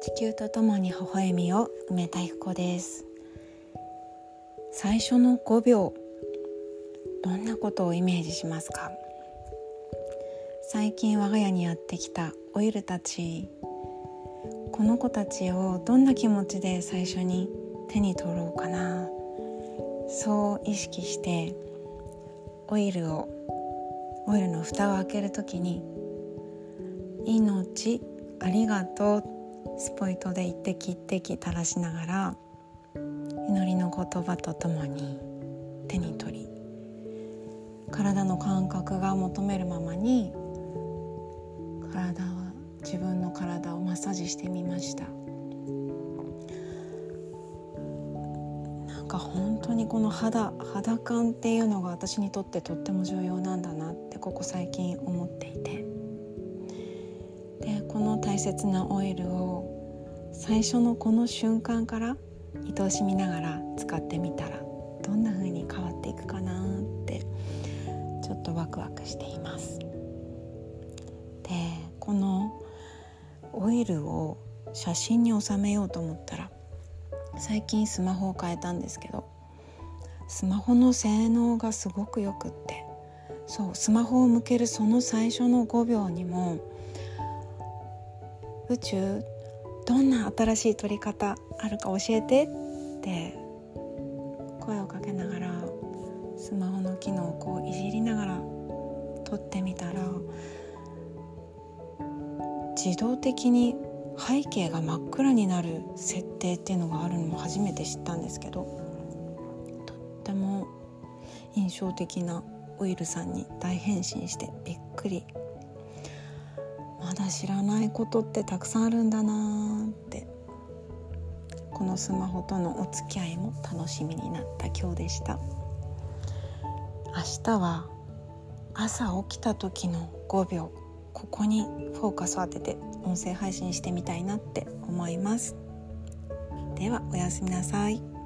地球とともに微笑みを梅田彦です。最初の5秒どんなことをイメージしますか？最近我が家にやってきたオイルたちこの子たちをどんな気持ちで最初に手に取ろうかな？そう意識してオイルをオイルの蓋を開ける時に「命ありがとう」スポイトで一滴一滴垂らしながら祈りの言葉とともに手に取り体の感覚が求めるままに体は自分の体をマッサージしてみました。なんか本当にこの肌肌感っていうのが私にとってとっても重要なんだなってここ最近思っていて。大切なオイルを最初のこの瞬間から愛おしみながら使ってみたらどんな風に変わっていくかなってちょっとワクワクしています。でこのオイルを写真に収めようと思ったら最近スマホを変えたんですけどスマホの性能がすごくよくってそうスマホを向けるその最初の5秒にも宇宙どんな新しい撮り方あるか教えてって声をかけながらスマホの機能をこういじりながら撮ってみたら自動的に背景が真っ暗になる設定っていうのがあるのも初めて知ったんですけどとっても印象的なオイルさんに大変身してびっくりまだ知らないことってたくさんあるんだなって。このスマホとのお付き合いも楽しみになった今日でした。明日は朝起きた時の5秒ここにフォーカスを当てて音声配信してみたいなって思います。ではおやすみなさい。